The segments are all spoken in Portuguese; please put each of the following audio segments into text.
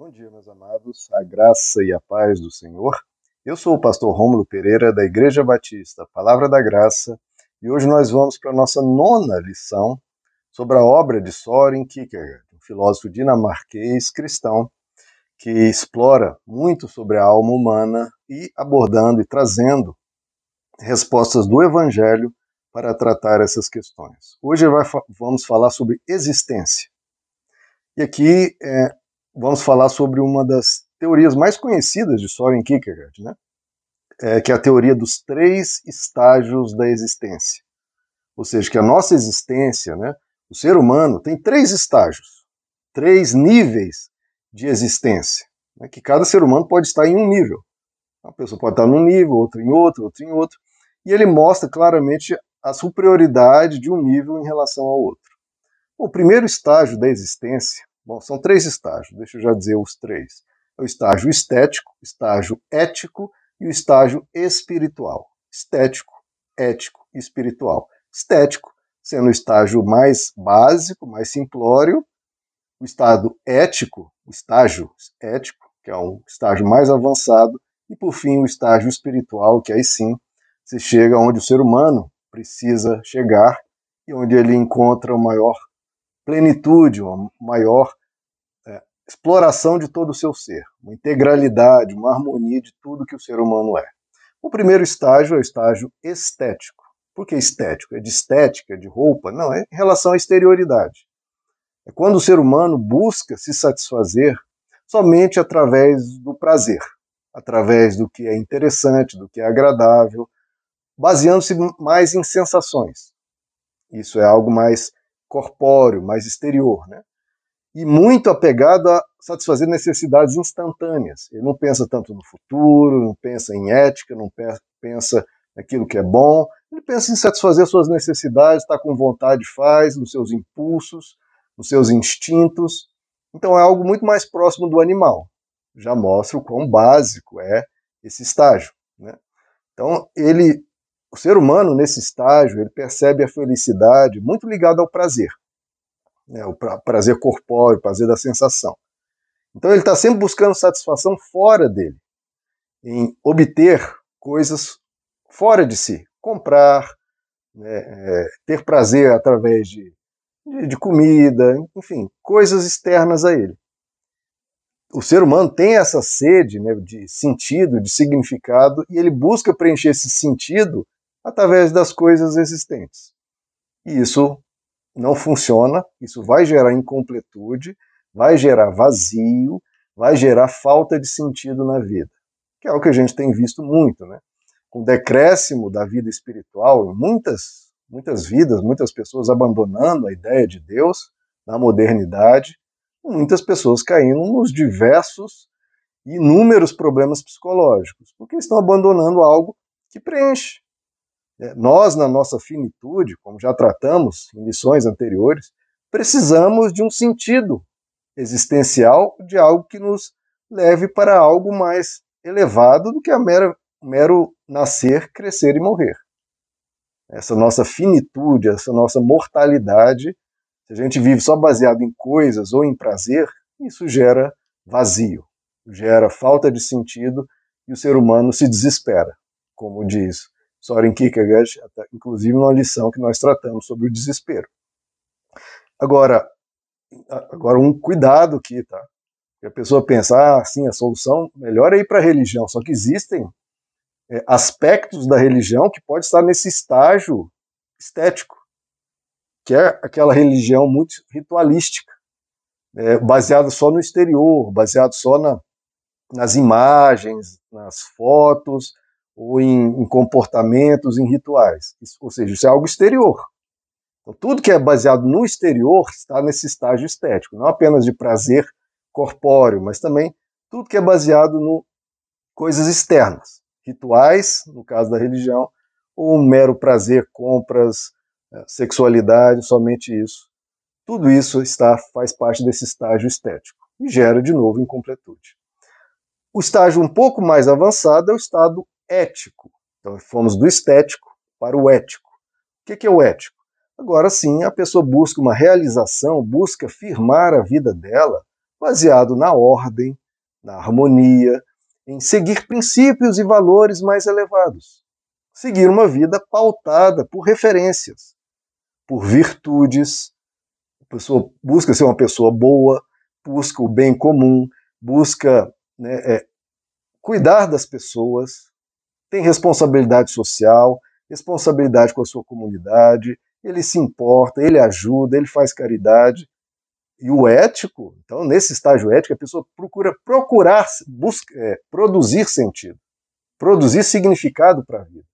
Bom dia, meus amados, a graça e a paz do Senhor. Eu sou o pastor Rômulo Pereira, da Igreja Batista Palavra da Graça, e hoje nós vamos para a nossa nona lição sobre a obra de Soren Kierkegaard, um filósofo dinamarquês cristão que explora muito sobre a alma humana e abordando e trazendo respostas do Evangelho para tratar essas questões. Hoje vamos falar sobre existência. E aqui é, vamos falar sobre uma das teorias mais conhecidas de Soren Kierkegaard, né? É, que é a teoria dos três estágios da existência. Ou seja, que a nossa existência, né, o ser humano, tem três estágios, três níveis de existência, né, que cada ser humano pode estar em um nível. Uma pessoa pode estar num nível, outra em outro, outra em outro. E ele mostra claramente a superioridade de um nível em relação ao outro. O primeiro estágio da existência, bom, são três estágios, deixa eu já dizer os três. É o estágio estético, estágio ético e o estágio espiritual. Estético, ético e espiritual. Estético, sendo o estágio mais básico, mais simplório, o estado ético, o estágio ético, que é um estágio mais avançado, e por fim o estágio espiritual, que aí sim se chega onde o ser humano precisa chegar e onde ele encontra uma maior plenitude, uma maior exploração de todo o seu ser, uma integralidade, uma harmonia de tudo que o ser humano é. O primeiro estágio é o estágio estético. Por que estético? É de estética, de roupa? Não, é em relação à exterioridade. É quando o ser humano busca se satisfazer somente através do prazer, através do que é interessante, do que é agradável, baseando-se mais em sensações. Isso é algo mais corpóreo, mais exterior, né? E muito apegado a satisfazer necessidades instantâneas. Ele não pensa tanto no futuro, não pensa em ética, não pensa naquilo que é bom, ele pensa em satisfazer suas necessidades, está com vontade, faz, nos seus impulsos, nos seus instintos. Então é algo muito mais próximo do animal. Já mostra o quão básico é esse estágio. Né? Então ele o ser humano, nesse estágio, ele percebe a felicidade muito ligada ao prazer, né, o prazer corpóreo, o prazer da sensação. Então ele está sempre buscando satisfação fora dele, em obter coisas fora de si, comprar, né, é, ter prazer através de, de, de comida, enfim, coisas externas a ele. O ser humano tem essa sede né, de sentido, de significado, e ele busca preencher esse sentido através das coisas existentes. E isso não funciona, isso vai gerar incompletude, vai gerar vazio, vai gerar falta de sentido na vida, que é o que a gente tem visto muito, né? Com o decréscimo da vida espiritual, muitas, muitas vidas, muitas pessoas abandonando a ideia de Deus na modernidade, muitas pessoas caindo nos diversos inúmeros problemas psicológicos, porque estão abandonando algo que preenche, nós, na nossa finitude, como já tratamos em lições anteriores, precisamos de um sentido existencial, de algo que nos leve para algo mais elevado do que a mera, mero nascer, crescer e morrer. Essa nossa finitude, essa nossa mortalidade, se a gente vive só baseado em coisas ou em prazer, isso gera vazio, gera falta de sentido e o ser humano se desespera, como diz Soren Kierkegaard, inclusive numa lição que nós tratamos sobre o desespero. Agora, agora um cuidado aqui, tá? a pessoa pensa, ah, sim, a solução melhor é ir para a religião, só que existem é, aspectos da religião que pode estar nesse estágio estético, que é aquela religião muito ritualística, é, baseada só no exterior, baseado só na, nas imagens, nas fotos, ou em, em comportamentos, em rituais. Isso, ou seja, isso é algo exterior. Então, tudo que é baseado no exterior está nesse estágio estético, não apenas de prazer corpóreo, mas também tudo que é baseado no coisas externas, rituais, no caso da religião, ou um mero prazer, compras, é, sexualidade, somente isso. Tudo isso está faz parte desse estágio estético e gera de novo incompletude. O estágio um pouco mais avançado é o estado ético. Então, fomos do estético para o ético. O que é o ético? Agora sim, a pessoa busca uma realização, busca firmar a vida dela baseado na ordem, na harmonia, em seguir princípios e valores mais elevados. Seguir uma vida pautada por referências, por virtudes. A pessoa busca ser uma pessoa boa, busca o bem comum, busca né, é, cuidar das pessoas, tem responsabilidade social, responsabilidade com a sua comunidade, ele se importa, ele ajuda, ele faz caridade. E o ético, então, nesse estágio ético, a pessoa procura procurar busca, é, produzir sentido, produzir significado para a vida.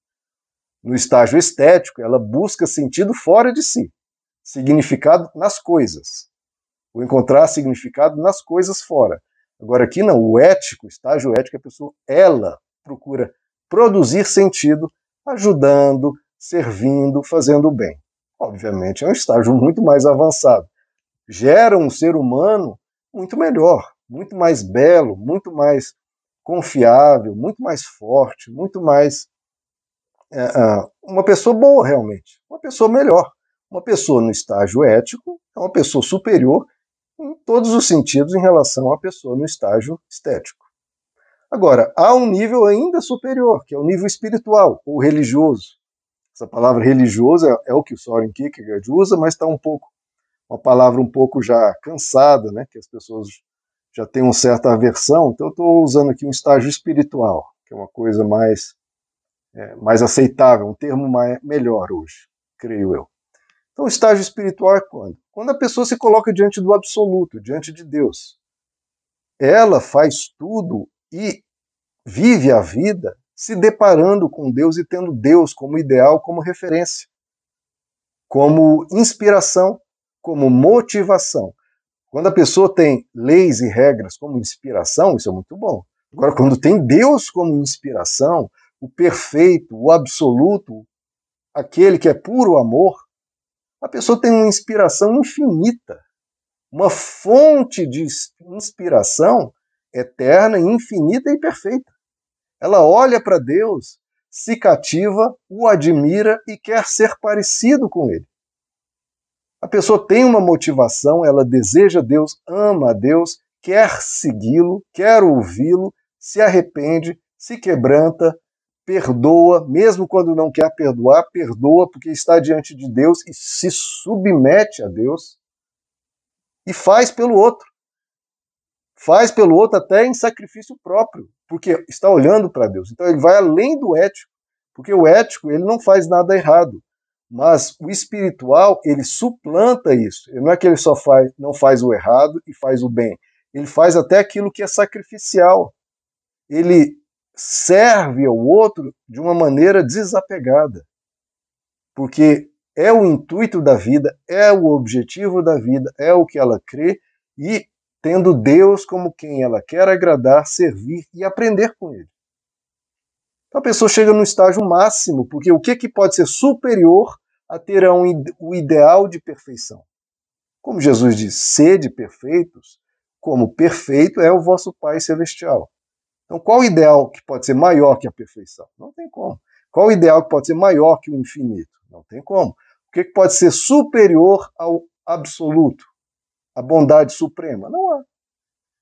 No estágio estético, ela busca sentido fora de si, significado nas coisas, ou encontrar significado nas coisas fora. Agora, aqui não, o ético, estágio ético, a pessoa, ela procura produzir sentido ajudando, servindo, fazendo bem. Obviamente, é um estágio muito mais avançado. Gera um ser humano muito melhor, muito mais belo, muito mais confiável, muito mais forte, muito mais. É, é, uma pessoa boa, realmente. Uma pessoa melhor. Uma pessoa no estágio ético é uma pessoa superior em todos os sentidos em relação à pessoa no estágio estético. Agora, há um nível ainda superior, que é o nível espiritual ou religioso. Essa palavra religioso é, é o que o Soren Kierkegaard usa, mas está um pouco uma palavra um pouco já cansada, né, que as pessoas já têm uma certa aversão. Então, eu estou usando aqui um estágio espiritual, que é uma coisa mais é, mais aceitável, um termo mais, melhor hoje, creio eu. Então, o estágio espiritual é quando? Quando a pessoa se coloca diante do absoluto, diante de Deus. Ela faz tudo e vive a vida se deparando com Deus e tendo Deus como ideal, como referência, como inspiração, como motivação. Quando a pessoa tem leis e regras como inspiração, isso é muito bom. Agora, quando tem Deus como inspiração, o perfeito, o absoluto, aquele que é puro amor, a pessoa tem uma inspiração infinita, uma fonte de inspiração eterna, infinita e perfeita. Ela olha para Deus, se cativa, o admira e quer ser parecido com ele. A pessoa tem uma motivação, ela deseja Deus, ama a Deus, quer segui-lo, quer ouvi-lo, se arrepende, se quebranta, perdoa, mesmo quando não quer perdoar, perdoa porque está diante de Deus e se submete a Deus e faz pelo outro faz pelo outro até em sacrifício próprio, porque está olhando para Deus. Então ele vai além do ético, porque o ético ele não faz nada errado, mas o espiritual ele suplanta isso. Não é que ele só faz, não faz o errado e faz o bem. Ele faz até aquilo que é sacrificial. Ele serve ao outro de uma maneira desapegada, porque é o intuito da vida, é o objetivo da vida, é o que ela crê e tendo Deus como quem ela quer agradar, servir e aprender com ele. Então a pessoa chega no estágio máximo, porque o que, que pode ser superior a ter um, o ideal de perfeição? Como Jesus diz, sede perfeitos, como perfeito é o vosso Pai Celestial. Então, qual ideal que pode ser maior que a perfeição? Não tem como. Qual ideal que pode ser maior que o infinito? Não tem como. O que pode ser superior ao absoluto? A bondade suprema? Não há.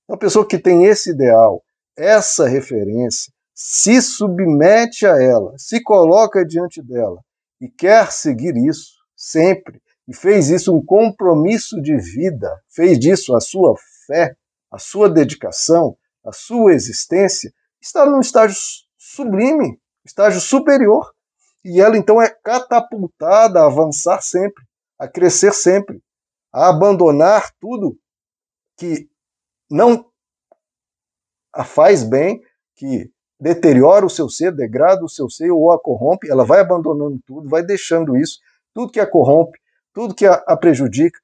Uma pessoa que tem esse ideal, essa referência, se submete a ela, se coloca diante dela e quer seguir isso sempre, e fez isso um compromisso de vida, fez disso a sua fé, a sua dedicação, a sua existência, está num estágio sublime, estágio superior. E ela então é catapultada a avançar sempre, a crescer sempre, a abandonar tudo que não a faz bem, que deteriora o seu ser, degrada o seu ser ou a corrompe, ela vai abandonando tudo, vai deixando isso, tudo que a corrompe, tudo que a, a prejudica,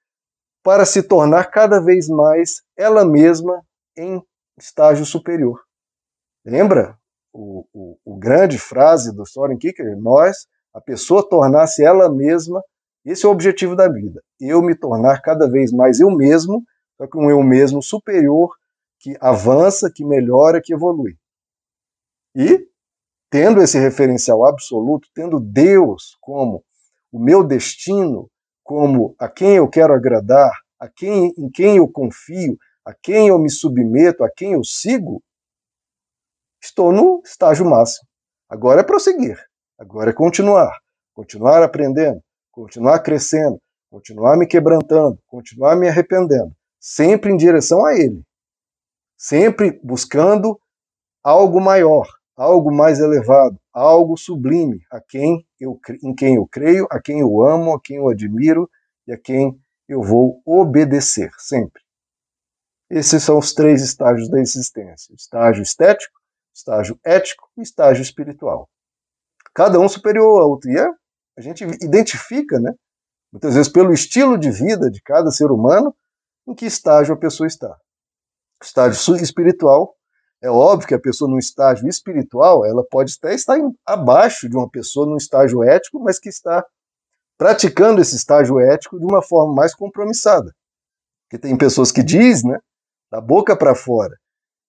para se tornar cada vez mais ela mesma em estágio superior. Lembra o, o, o grande frase do Soren Kierkegaard? Nós, a pessoa tornar-se ela mesma esse é o objetivo da vida. Eu me tornar cada vez mais eu mesmo, só que um eu mesmo superior, que avança, que melhora, que evolui. E, tendo esse referencial absoluto, tendo Deus como o meu destino, como a quem eu quero agradar, a quem, em quem eu confio, a quem eu me submeto, a quem eu sigo, estou no estágio máximo. Agora é prosseguir, agora é continuar, continuar aprendendo, continuar crescendo, continuar me quebrantando, continuar me arrependendo, sempre em direção a Ele, sempre buscando algo maior, algo mais elevado, algo sublime, a quem eu, em quem eu creio, a quem eu amo, a quem eu admiro e a quem eu vou obedecer sempre. Esses são os três estágios da existência: estágio estético, estágio ético e estágio espiritual. Cada um superior ao outro. E é, a gente identifica, né, muitas vezes pelo estilo de vida de cada ser humano, em que estágio a pessoa está. Estágio espiritual, é óbvio que a pessoa no estágio espiritual, ela pode até estar abaixo de uma pessoa no estágio ético, mas que está praticando esse estágio ético de uma forma mais compromissada. Porque tem pessoas que dizem, né, da boca para fora,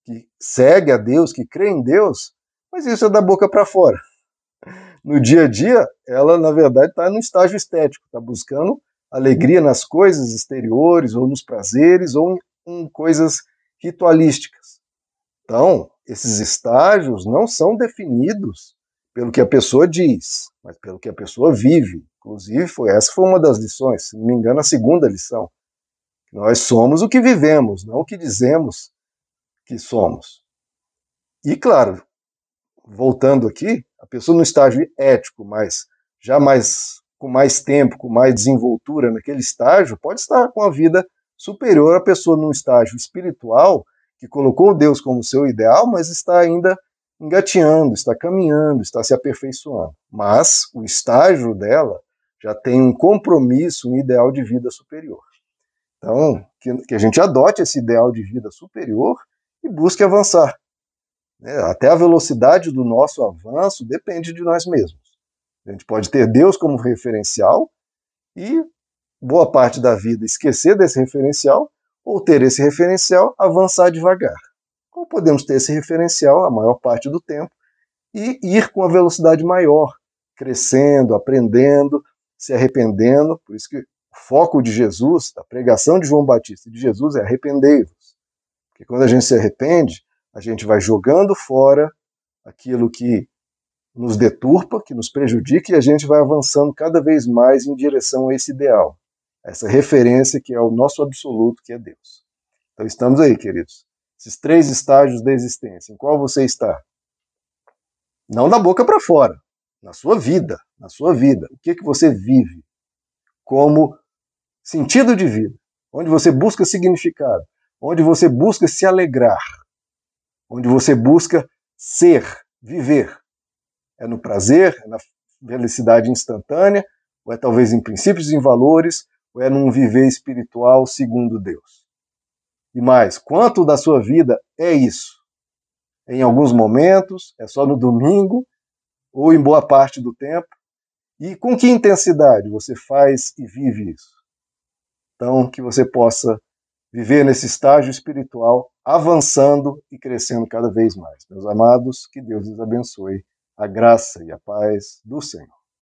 que segue a Deus, que crê em Deus, mas isso é da boca para fora. No dia a dia, ela, na verdade, está no estágio estético, está buscando alegria nas coisas exteriores, ou nos prazeres, ou em, em coisas ritualísticas. Então, esses estágios não são definidos pelo que a pessoa diz, mas pelo que a pessoa vive. Inclusive, foi, essa foi uma das lições, se não me engano, a segunda lição. Nós somos o que vivemos, não o que dizemos que somos. E, claro, voltando aqui, a pessoa no estágio ético, mas já mais com mais tempo, com mais desenvoltura naquele estágio, pode estar com a vida superior à pessoa num estágio espiritual que colocou Deus como seu ideal, mas está ainda engateando, está caminhando, está se aperfeiçoando. Mas o estágio dela já tem um compromisso, um ideal de vida superior. Então, que, que a gente adote esse ideal de vida superior e busque avançar. É, até a velocidade do nosso avanço depende de nós mesmos. A gente pode ter Deus como referencial e boa parte da vida esquecer desse referencial ou ter esse referencial avançar devagar. Ou podemos ter esse referencial a maior parte do tempo e ir com a velocidade maior, crescendo, aprendendo, se arrependendo. Por isso que o foco de Jesus, da pregação de João Batista de Jesus é arrependei-vos. Porque quando a gente se arrepende, a gente vai jogando fora aquilo que nos deturpa, que nos prejudica, e a gente vai avançando cada vez mais em direção a esse ideal, essa referência que é o nosso absoluto, que é Deus. Então estamos aí, queridos. Esses três estágios da existência. Em qual você está? Não da boca para fora, na sua vida, na sua vida. O que que você vive como sentido de vida? Onde você busca significado, onde você busca se alegrar, onde você busca ser, viver. É no prazer, é na felicidade instantânea, ou é talvez em princípios e em valores, ou é num viver espiritual segundo Deus. E mais, quanto da sua vida é isso? Em alguns momentos, é só no domingo, ou em boa parte do tempo? E com que intensidade você faz e vive isso? Então, que você possa viver nesse estágio espiritual, avançando e crescendo cada vez mais. Meus amados, que Deus lhes abençoe, a graça e a paz do Senhor.